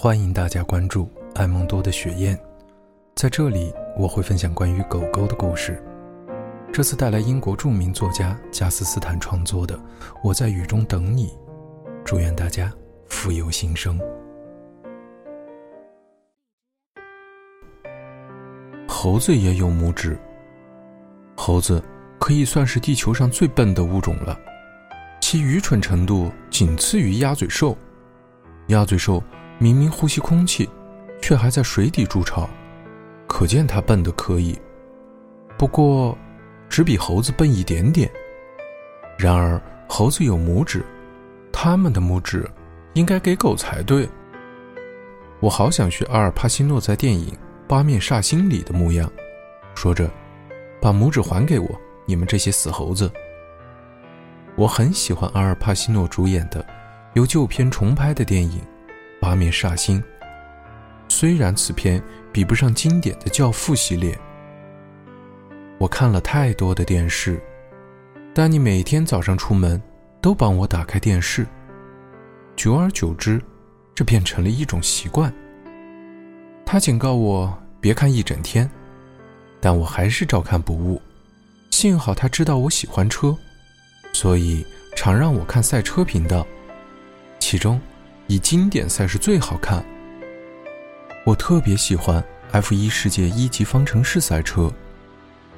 欢迎大家关注爱梦多的雪燕，在这里我会分享关于狗狗的故事。这次带来英国著名作家加斯斯坦创作的《我在雨中等你》，祝愿大家富有新生。猴子也有拇指，猴子可以算是地球上最笨的物种了，其愚蠢程度仅次于鸭嘴兽。鸭嘴兽。明明呼吸空气，却还在水底筑巢，可见它笨得可以。不过，只比猴子笨一点点。然而，猴子有拇指，它们的拇指应该给狗才对。我好想学阿尔帕西诺在电影《八面煞星》里的模样，说着：“把拇指还给我，你们这些死猴子！”我很喜欢阿尔帕西诺主演的由旧片重拍的电影。八面煞星。虽然此片比不上经典的《教父》系列，我看了太多的电视，但你每天早上出门都帮我打开电视，久而久之，这变成了一种习惯。他警告我别看一整天，但我还是照看不误。幸好他知道我喜欢车，所以常让我看赛车频道，其中。以经典赛事最好看。我特别喜欢 F1 世界一级方程式赛车，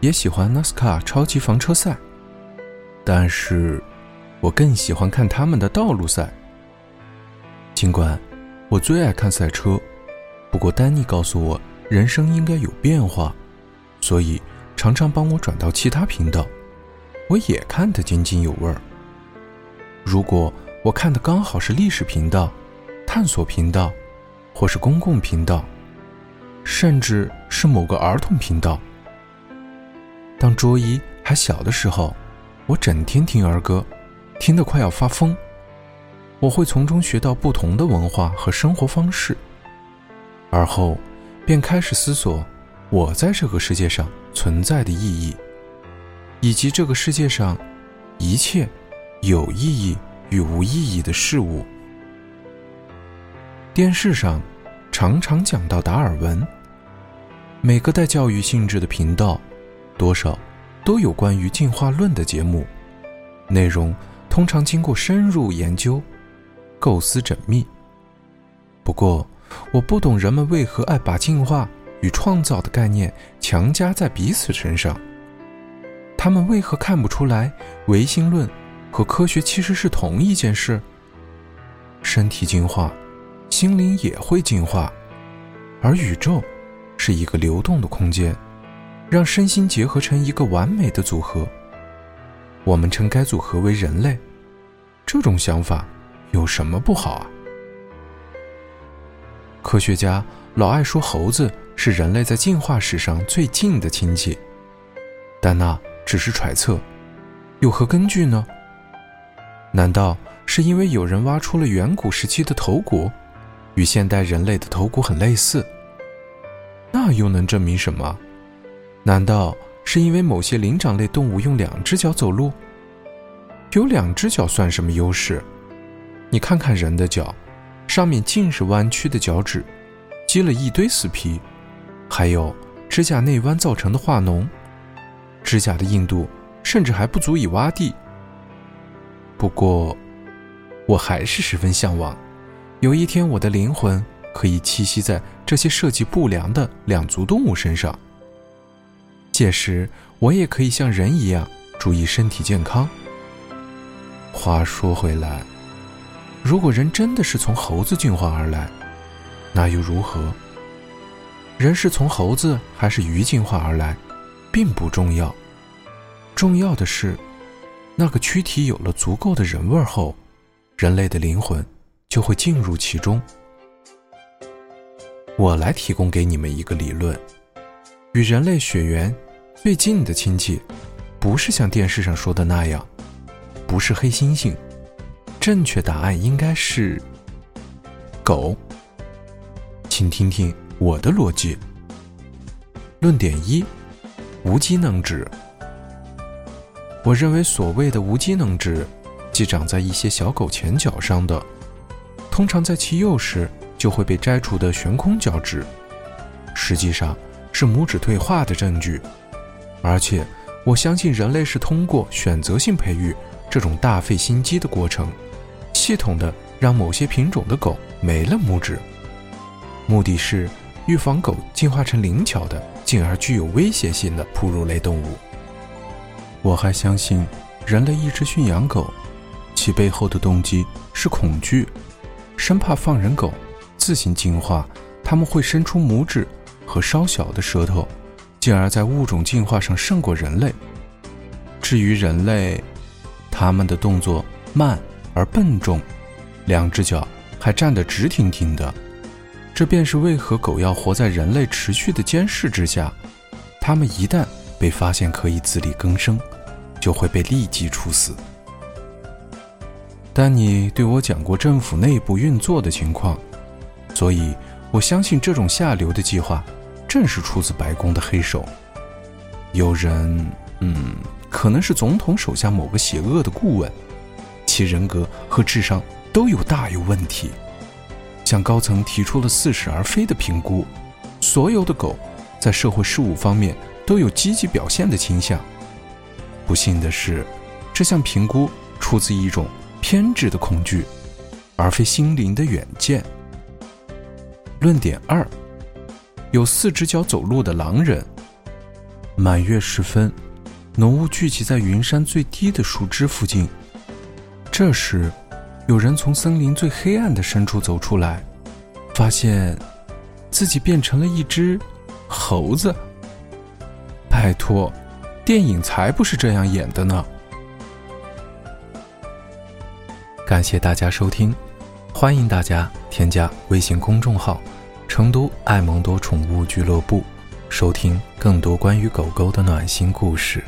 也喜欢 NASCAR 超级房车赛，但是，我更喜欢看他们的道路赛。尽管我最爱看赛车，不过丹尼告诉我人生应该有变化，所以常常帮我转到其他频道，我也看得津津有味儿。如果我看的刚好是历史频道。探索频道，或是公共频道，甚至是某个儿童频道。当卓一还小的时候，我整天听儿歌，听得快要发疯。我会从中学到不同的文化和生活方式，而后便开始思索我在这个世界上存在的意义，以及这个世界上一切有意义与无意义的事物。电视上常常讲到达尔文。每个带教育性质的频道，多少都有关于进化论的节目，内容通常经过深入研究、构思缜密。不过，我不懂人们为何爱把进化与创造的概念强加在彼此身上。他们为何看不出来唯心论和科学其实是同一件事？身体进化。心灵也会进化，而宇宙是一个流动的空间，让身心结合成一个完美的组合。我们称该组合为人类，这种想法有什么不好啊？科学家老爱说猴子是人类在进化史上最近的亲戚，但那只是揣测，有何根据呢？难道是因为有人挖出了远古时期的头骨？与现代人类的头骨很类似，那又能证明什么？难道是因为某些灵长类动物用两只脚走路？有两只脚算什么优势？你看看人的脚，上面尽是弯曲的脚趾，积了一堆死皮，还有指甲内弯造成的化脓，指甲的硬度甚至还不足以挖地。不过，我还是十分向往。有一天，我的灵魂可以栖息在这些设计不良的两足动物身上。届时，我也可以像人一样注意身体健康。话说回来，如果人真的是从猴子进化而来，那又如何？人是从猴子还是鱼进化而来，并不重要。重要的是，那个躯体有了足够的人味后，人类的灵魂。就会进入其中。我来提供给你们一个理论：与人类血缘最近的亲戚，不是像电视上说的那样，不是黑猩猩。正确答案应该是狗。请听听我的逻辑。论点一：无机能指。我认为所谓的无机能指，即长在一些小狗前脚上的。通常在其幼时就会被摘除的悬空脚趾，实际上是拇指退化的证据。而且，我相信人类是通过选择性培育这种大费心机的过程，系统的让某些品种的狗没了拇指，目的是预防狗进化成灵巧的，进而具有威胁性的哺乳类动物。我还相信，人类一直驯养狗，其背后的动机是恐惧，生怕放人狗自行进化，他们会伸出拇指和稍小的舌头。进而，在物种进化上胜过人类。至于人类，他们的动作慢而笨重，两只脚还站得直挺挺的。这便是为何狗要活在人类持续的监视之下。它们一旦被发现可以自力更生，就会被立即处死。丹尼对我讲过政府内部运作的情况，所以我相信这种下流的计划。正是出自白宫的黑手。有人，嗯，可能是总统手下某个邪恶的顾问，其人格和智商都有大有问题，向高层提出了似是而非的评估。所有的狗在社会事务方面都有积极表现的倾向。不幸的是，这项评估出自一种偏执的恐惧，而非心灵的远见。论点二。有四只脚走路的狼人。满月时分，浓雾聚集在云山最低的树枝附近。这时，有人从森林最黑暗的深处走出来，发现自己变成了一只猴子。拜托，电影才不是这样演的呢！感谢大家收听，欢迎大家添加微信公众号。成都爱蒙多宠物俱乐部，收听更多关于狗狗的暖心故事。